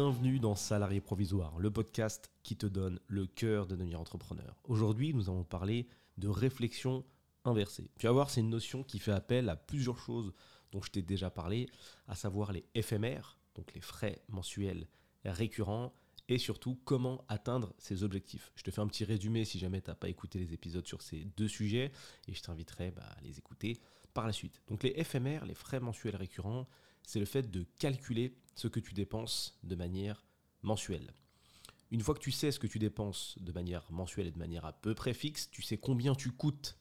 Bienvenue dans Salarié Provisoire, le podcast qui te donne le cœur de devenir entrepreneur. Aujourd'hui, nous allons parler de réflexion inversée. Tu vas voir, c'est une notion qui fait appel à plusieurs choses dont je t'ai déjà parlé, à savoir les FMR, donc les frais mensuels récurrents, et surtout comment atteindre ses objectifs. Je te fais un petit résumé si jamais tu n'as pas écouté les épisodes sur ces deux sujets, et je t'inviterai bah, à les écouter par la suite. Donc les FMR, les frais mensuels récurrents, c'est le fait de calculer ce que tu dépenses de manière mensuelle. Une fois que tu sais ce que tu dépenses de manière mensuelle et de manière à peu près fixe, tu sais combien tu coûtes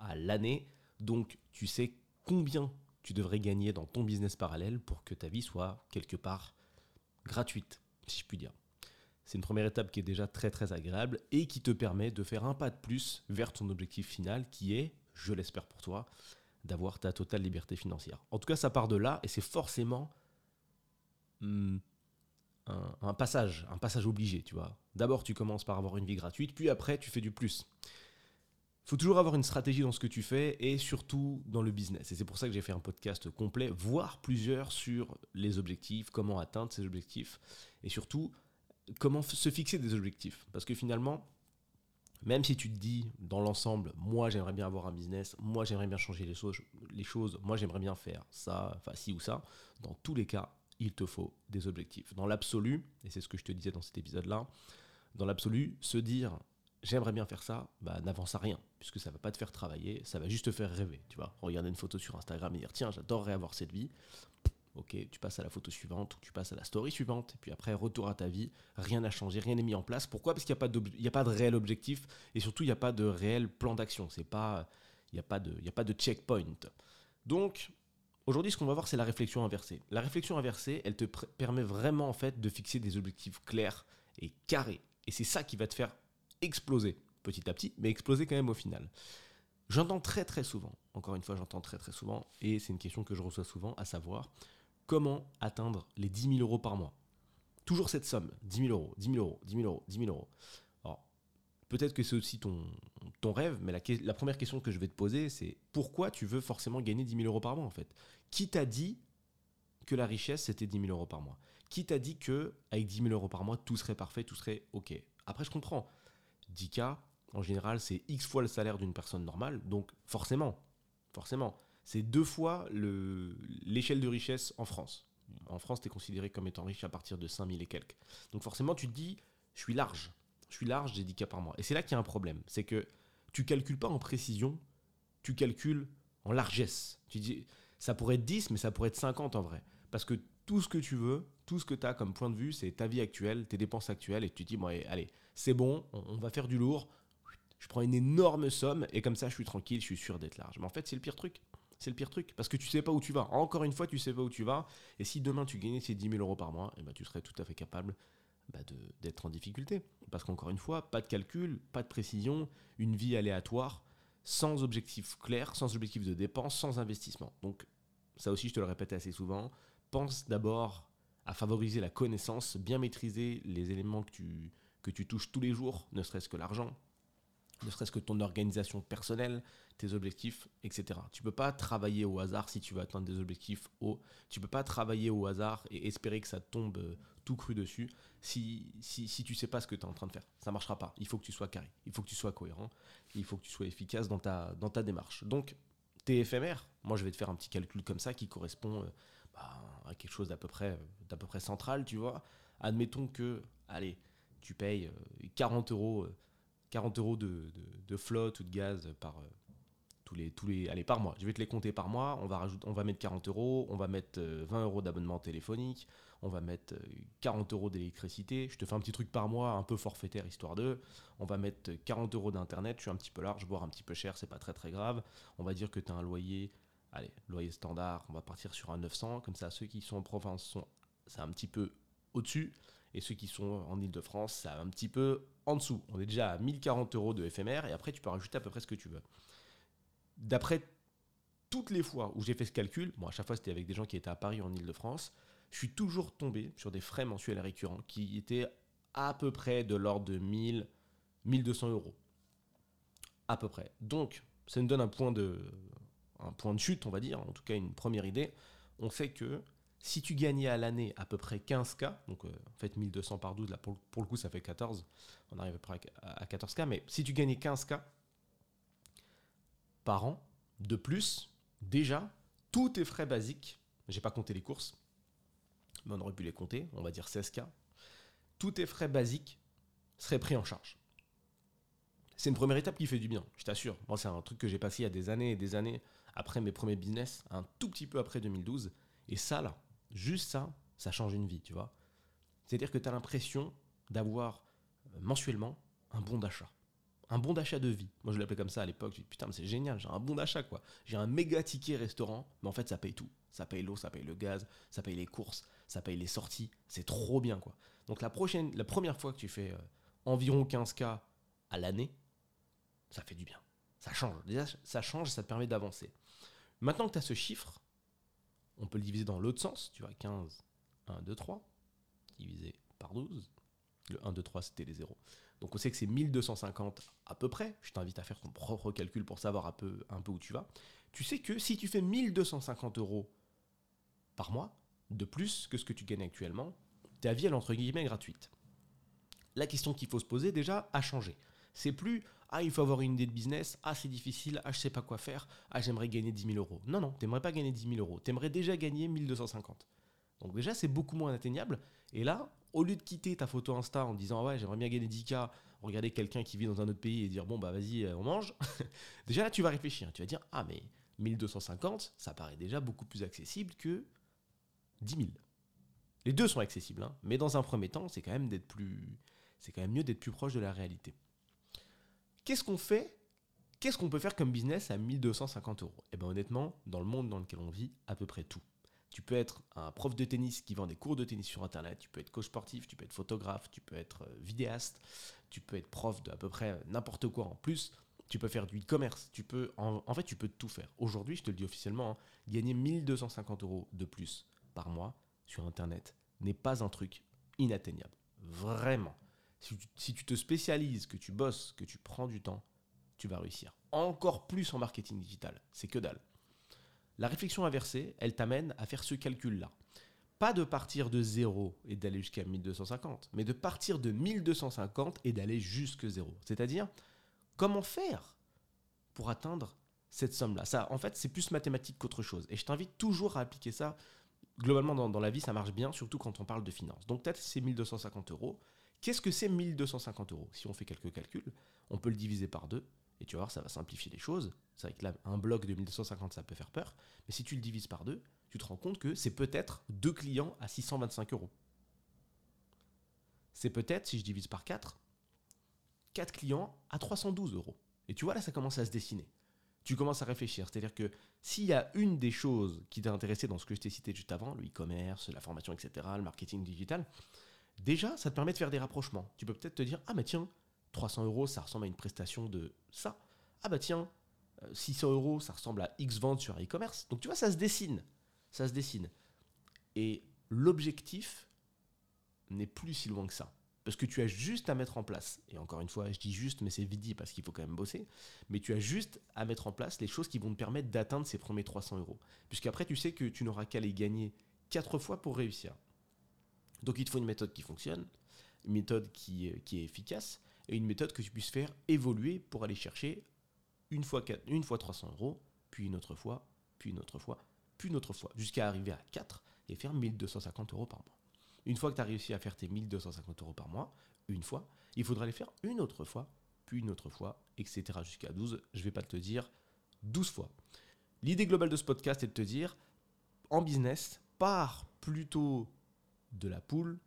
à l'année, donc tu sais combien tu devrais gagner dans ton business parallèle pour que ta vie soit quelque part gratuite, si je puis dire. C'est une première étape qui est déjà très très agréable et qui te permet de faire un pas de plus vers ton objectif final qui est, je l'espère pour toi, d'avoir ta totale liberté financière. En tout cas, ça part de là et c'est forcément hmm, un, passage, un passage obligé, tu vois. D'abord, tu commences par avoir une vie gratuite, puis après, tu fais du plus. Faut toujours avoir une stratégie dans ce que tu fais et surtout dans le business. Et c'est pour ça que j'ai fait un podcast complet, voire plusieurs sur les objectifs, comment atteindre ces objectifs et surtout comment se fixer des objectifs. Parce que finalement, même si tu te dis dans l'ensemble, moi j'aimerais bien avoir un business, moi j'aimerais bien changer les choses, moi j'aimerais bien faire ça, enfin ci ou ça, dans tous les cas, il te faut des objectifs. Dans l'absolu, et c'est ce que je te disais dans cet épisode-là, dans l'absolu, se dire j'aimerais bien faire ça, bah, n'avance à rien, puisque ça va pas te faire travailler, ça va juste te faire rêver, tu vois. Regarder une photo sur Instagram et dire tiens, j'adorerais avoir cette vie, ok, tu passes à la photo suivante, tu passes à la story suivante, et puis après, retour à ta vie, rien n'a changé, rien n'est mis en place. Pourquoi? Parce qu'il n'y a, pas de réel objectif, et surtout, il n'y a pas de réel plan d'action. Il n'y a, pas de, a pas de checkpoint. Donc, aujourd'hui, ce qu'on va voir, c'est la réflexion inversée. La réflexion inversée, elle te permet vraiment, en fait, de fixer des objectifs clairs et carrés. Et c'est ça qui va te faire exploser, petit à petit, mais exploser quand même au final. J'entends très très souvent, encore une fois j'entends très très souvent, et c'est une question que je reçois souvent, à savoir, comment atteindre les 10 000 euros par mois. Toujours cette somme, 10 000 euros, 10 000 euros, 10 000 euros, 10 000 euros. Alors, peut-être que c'est aussi ton, ton rêve, mais la, première question que je vais te poser, c'est pourquoi tu veux forcément gagner 10 000 euros par mois en fait? Qui t'a dit que la richesse c'était 10 000 euros par mois? Qui t'a dit que avec 10 000 euros par mois tout serait parfait, tout serait ok? Après, je comprends. 10K, en général, c'est X fois le salaire d'une personne normale, donc forcément, forcément, c'est deux fois l'échelle de richesse en France. En France, tu es considéré comme étant riche à partir de 5000 et quelques. Donc forcément, tu te dis, je suis large. Je suis large, j'ai 10 cas par mois. Et c'est là qu'il y a un problème. C'est que tu calcules pas en précision, tu calcules en largesse. Tu dis, ça pourrait être 10, mais ça pourrait être 50 en vrai. Parce que tout ce que tu veux, tout ce que tu as comme point de vue, c'est ta vie actuelle, tes dépenses actuelles, et tu te dis, bon, allez, c'est bon, on va faire du lourd, je prends une énorme somme, et comme ça, je suis tranquille, je suis sûr d'être large. Mais en fait, c'est le pire truc. C'est le pire truc. Parce que tu sais pas où tu vas. Encore une fois, tu sais pas où tu vas. Et si demain tu gagnais ces 10 000 euros par mois, eh ben, tu serais tout à fait capable bah, d'être en difficulté. Parce qu'encore une fois, pas de calcul, pas de précision, une vie aléatoire, sans objectif clair, sans objectif de dépense, sans investissement. Donc, ça aussi, je te le répète assez souvent. Pense d'abord à favoriser la connaissance, bien maîtriser les éléments que tu, que tu touches tous les jours, ne serait-ce que l'argent, ne serait-ce que ton organisation personnelle, tes objectifs, etc. Tu peux pas travailler au hasard si tu veux atteindre des objectifs hauts. Tu peux pas travailler au hasard et espérer que ça tombe euh, tout cru dessus si, si, si tu sais pas ce que tu es en train de faire. Ça marchera pas. Il faut que tu sois carré, il faut que tu sois cohérent, il faut que tu sois efficace dans ta, dans ta démarche. Donc, t'es éphémère. Moi, je vais te faire un petit calcul comme ça qui correspond euh, bah, à quelque chose d'à peu, près, d'à peu près central, tu vois. Admettons que, allez, tu payes 40 euh, euros 40 euros de, flotte ou de gaz par, euh, tous les, tous les, allez, par mois. Je vais te les compter par mois. On va, rajouter, on va mettre 40 euros, on va mettre 20 euh, euros d'abonnement téléphonique, on va mettre 40 euh, euros d'électricité. Je te fais un petit truc par mois, un peu forfaitaire histoire de. On va mettre 40 euros d'internet. Je suis un petit peu large, voire un petit peu cher, c'est pas très très grave. On va dire que tu as un loyer, allez, loyer standard. On va partir sur un 900. Comme ça, ceux qui sont en province sont, c'est un petit peu au-dessus. Et ceux qui sont en Ile-de-France, c'est un petit peu en dessous. On est déjà à 1040 euros de FMR et après tu peux rajouter à peu près ce que tu veux. D'après toutes les fois où j'ai fait ce calcul, bon à chaque fois c'était avec des gens qui étaient à Paris en Ile-de-France, je suis toujours tombé sur des frais mensuels récurrents qui étaient à peu près de l'ordre de 1000, 1200 euros. À peu près. Donc, ça nous donne un point, de, un point de chute, on va dire, en tout cas une première idée. On sait que Si tu gagnais à l'année à peu près 15K, donc euh, en fait 1200 par 12, là pour, le coup ça fait 14, on arrive à peu près à 14K, mais si tu gagnais 15K par an, de plus, déjà, tous tes frais basiques, j'ai pas compté les courses, mais on aurait pu les compter, on va dire 16K, tous tes frais basiques seraient pris en charge. C'est une première étape qui fait du bien, je t'assure. Moi, c'est un truc que j'ai passé il y a des années et des années après mes premiers business, un tout petit peu après 2012. Et ça, là, juste ça, ça change une vie, tu vois. C'est-à-dire que tu as l'impression d'avoir euh, mensuellement un bon d'achat. Un bon d'achat de vie. Moi, je l'appelais comme ça à l'époque. Je dis, putain, mais c'est génial, j'ai un bon d'achat, quoi. J'ai un méga ticket restaurant, mais en fait, ça paye tout. Ça paye l'eau, ça paye le gaz, ça paye les courses, ça paye les sorties. C'est trop bien, quoi. Donc, la, prochaine, la première fois que tu fais euh, environ 15K à l'année, ça fait du bien. Ça change. Déjà, ça change, ça te permet d'avancer. Maintenant que tu as ce chiffre, on peut le diviser dans l'autre sens. Tu vois, 15, 1, 2, 3, divisé par 12. Le 1, 2, 3, c'était les zéros. Donc on sait que c'est 1250 à peu près. Je t'invite à faire ton propre calcul pour savoir un peu, un peu où tu vas. Tu sais que si tu fais 1250 euros par mois, de plus que ce que tu gagnes actuellement, ta vie, elle est entre guillemets gratuite. La question qu'il faut se poser déjà a changé. C'est plus ah, il faut avoir une idée de business, ah, c'est difficile, ah, je sais pas quoi faire, ah, j'aimerais gagner 10 000 euros. Non, non, t'aimerais pas gagner 10 000 euros, t'aimerais déjà gagner 1250. Donc déjà, c'est beaucoup moins atteignable. Et là, au lieu de quitter ta photo Insta en disant ouais, j'aimerais bien gagner 10K, regarder quelqu'un qui vit dans un autre pays et dire bon, bah vas-y, euh, on mange, déjà là, tu vas réfléchir. Tu vas dire ah, mais 1250, ça paraît déjà beaucoup plus accessible que 10 000. Les deux sont accessibles, hein, mais dans un premier temps, c'est quand même d'être plus, c'est quand même mieux d'être plus proche de la réalité. Qu'est-ce qu'on fait Qu'est-ce qu'on peut faire comme business à 1250 euros? Eh bien honnêtement, dans le monde dans lequel on vit, à peu près tout. Tu peux être un prof de tennis qui vend des cours de tennis sur Internet, tu peux être coach sportif, tu peux être photographe, tu peux être euh, vidéaste, tu peux être prof de à peu près n'importe quoi en plus. Tu peux faire du e-commerce, tu peux, en, fait, tu peux tout faire. Aujourd'hui, je te le dis officiellement, hein, gagner 1250 euros de plus par mois sur Internet n'est pas un truc inatteignable. Vraiment. Si tu, te spécialises, que tu bosses, que tu prends du temps, tu vas réussir. Encore plus en marketing digital. C'est que dalle. La réflexion inversée, elle t'amène à faire ce calcul-là. Pas de partir de zéro et d'aller jusqu'à 1250, mais de partir de 1250 et d'aller jusque zéro. C'est-à-dire, comment faire pour atteindre cette somme-là? Ça, en fait, c'est plus mathématique qu'autre chose. Et je t'invite toujours à appliquer ça. Globalement, dans, dans, la vie, ça marche bien, surtout quand on parle de finances. Donc, peut-être c'est 1250 euros. Qu'est-ce que c'est 1250 euros? Si on fait quelques calculs, on peut le diviser par deux et tu vas voir, ça va simplifier les choses. C'est vrai que un bloc de 1250, ça peut faire peur. Mais si tu le divises par deux, tu te rends compte que c'est peut-être deux clients à 625 euros. C'est peut-être, si je divise par 4, 4 clients à 312 euros. Et tu vois, là, ça commence à se dessiner. Tu commences à réfléchir. C'est-à-dire que s'il y a une des choses qui t'a intéressé dans ce que je t'ai cité juste avant, le e-commerce, la formation, etc., le marketing digital, déjà, ça te permet de faire des rapprochements. Tu peux peut-être te dire, ah mais tiens, 300 euros, ça ressemble à une prestation de ça. Ah bah tiens, 600 euh, euros, ça ressemble à X ventes sur e-commerce. Donc tu vois, ça se dessine. Ça se dessine. Et l'objectif n'est plus si loin que ça. Parce que tu as juste à mettre en place, et encore une fois, je dis juste, mais c'est vite parce qu'il faut quand même bosser, mais tu as juste à mettre en place les choses qui vont te permettre d'atteindre ces premiers 300 euros. Puisqu'après, tu sais que tu n'auras qu'à les gagner 4 fois pour réussir. Donc il te faut une méthode qui fonctionne, une méthode qui, qui est efficace, et une méthode que tu puisses faire évoluer pour aller chercher une fois, une fois 300 euros, puis une autre fois, puis une autre fois, puis une autre fois, jusqu'à arriver à 4 et faire 1250 euros par mois. Une fois que tu as réussi à faire tes 1250 euros par mois, une fois, il faudra les faire une autre fois, puis une autre fois, etc. jusqu'à 12. Je ne vais pas te dire 12 fois. L'idée globale de ce podcast est de te dire, en business, pars plutôt de la poule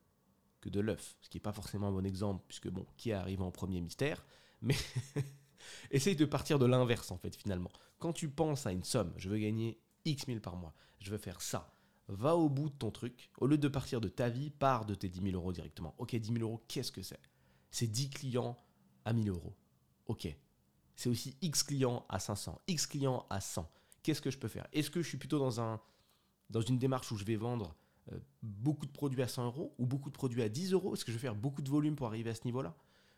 que de l'œuf. Ce qui n'est pas forcément un bon exemple, puisque bon, qui arrive en premier mystère, mais essaye de partir de l'inverse en fait finalement. Quand tu penses à une somme, je veux gagner X mille par mois, je veux faire ça, va au bout de ton truc. Au lieu de partir de ta vie, pars de tes 10 000 euros directement. Ok, 10 000 euros, qu'est-ce que c'est? C'est 10 clients à 1000 euros. Ok. C'est aussi X clients à 500, X clients à 100. Qu'est-ce que je peux faire? Est-ce que je suis plutôt dans, un, dans une démarche où je vais vendre beaucoup de produits à 100 euros ou beaucoup de produits à 10 euros? Est-ce que je vais faire beaucoup de volume pour arriver à ce niveau-là?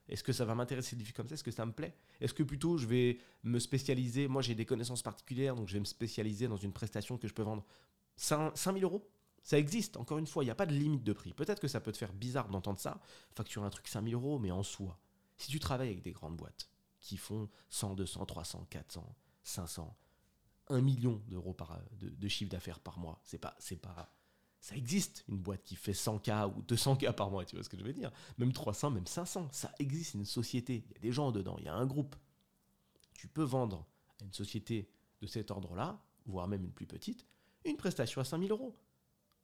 Est-ce que ça va m'intéresser de vivre comme ça? Est-ce que ça me plaît? Est-ce que plutôt je vais me spécialiser? Moi j'ai des connaissances particulières, donc je vais me spécialiser dans une prestation que je peux vendre 5, 000 euros. Ça existe, encore une fois, il n'y a pas de limite de prix. Peut-être que ça peut te faire bizarre d'entendre ça, facturer un truc 5000 euros, mais en soi, si tu travailles avec des grandes boîtes qui font 100, 200, 300, 400, 500, 1 million d'euros de, de chiffre d'affaires par mois, c'est pas, c'est pas, ça existe une boîte qui fait 100K ou 200K par mois, tu vois ce que je veux dire Même 300, même 500, ça existe, une société, il y a des gens dedans, il y a un groupe. Tu peux vendre à une société de cet ordre-là, voire même une plus petite, une prestation à 5000 euros.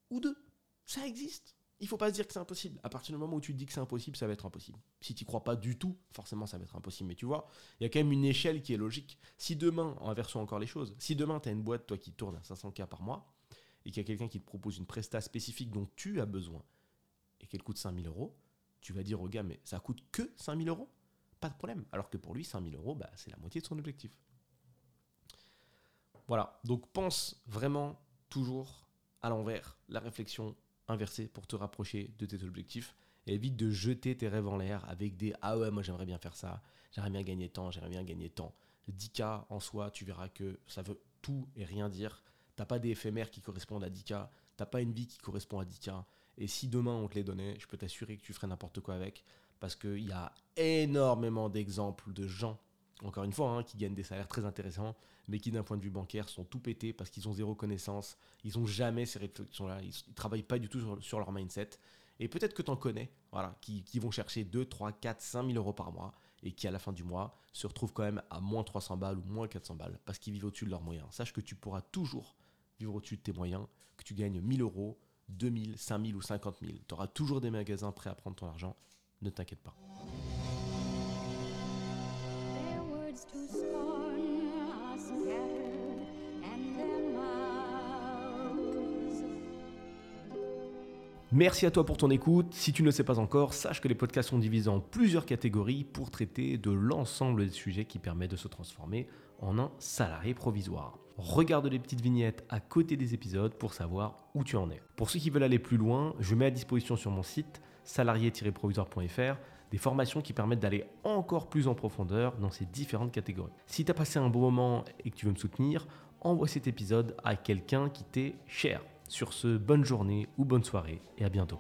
Ou deux. Ça existe. Il faut pas se dire que c'est impossible. À partir du moment où tu te dis que c'est impossible, ça va être impossible. Si tu crois pas du tout, forcément ça va être impossible. Mais tu vois, il y a quand même une échelle qui est logique. Si demain, en inversant encore les choses, si demain tu as une boîte, toi, qui tourne à 500K par mois, et qu'il y a quelqu'un qui te propose une presta spécifique dont tu as besoin et qu'elle coûte 5000 euros, tu vas dire au gars, mais ça coûte que 5000 euros? Pas de problème. Alors que pour lui, 5000 euros, bah, c'est la moitié de son objectif. Voilà, donc pense vraiment toujours à l'envers, la réflexion inversée pour te rapprocher de tes objectifs. Et évite de jeter tes rêves en l'air avec des Ah ouais, moi j'aimerais bien faire ça, j'aimerais bien gagner tant, j'aimerais bien gagner tant. 10K en soi, tu verras que ça veut tout et rien dire. T'as pas des éphémères qui correspondent à 10K, t'as pas une vie qui correspond à 10K. Et si demain on te les donnait, je peux t'assurer que tu ferais n'importe quoi avec. Parce qu'il y a énormément d'exemples de gens, encore une fois, hein, qui gagnent des salaires très intéressants, mais qui d'un point de vue bancaire sont tout pétés parce qu'ils ont zéro connaissance, ils ont jamais ces réflexions-là, ils, ne travaillent pas du tout sur, leur mindset. Et peut-être que tu en connais, voilà, qui, qui, vont chercher 2, 3, 4, 5 000 euros par mois et qui à la fin du mois se retrouvent quand même à moins 300 balles ou moins 400 balles parce qu'ils vivent au-dessus de leurs moyens. Sache que tu pourras toujours vivre au-dessus de tes moyens, que tu gagnes 1000 euros, 2000, 5000 ou 50 000. Tu auras toujours des magasins prêts à prendre ton argent. Ne t'inquiète pas. Merci à toi pour ton écoute. Si tu ne le sais pas encore, sache que les podcasts sont divisés en plusieurs catégories pour traiter de l'ensemble des sujets qui permettent de se transformer en un salarié provisoire. Regarde les petites vignettes à côté des épisodes pour savoir où tu en es. Pour ceux qui veulent aller plus loin, je mets à disposition sur mon site salarié-provisoire.fr des formations qui permettent d'aller encore plus en profondeur dans ces différentes catégories. Si tu as passé un bon moment et que tu veux me soutenir, envoie cet épisode à quelqu'un qui t'est cher. Sur ce, bonne journée ou bonne soirée et à bientôt.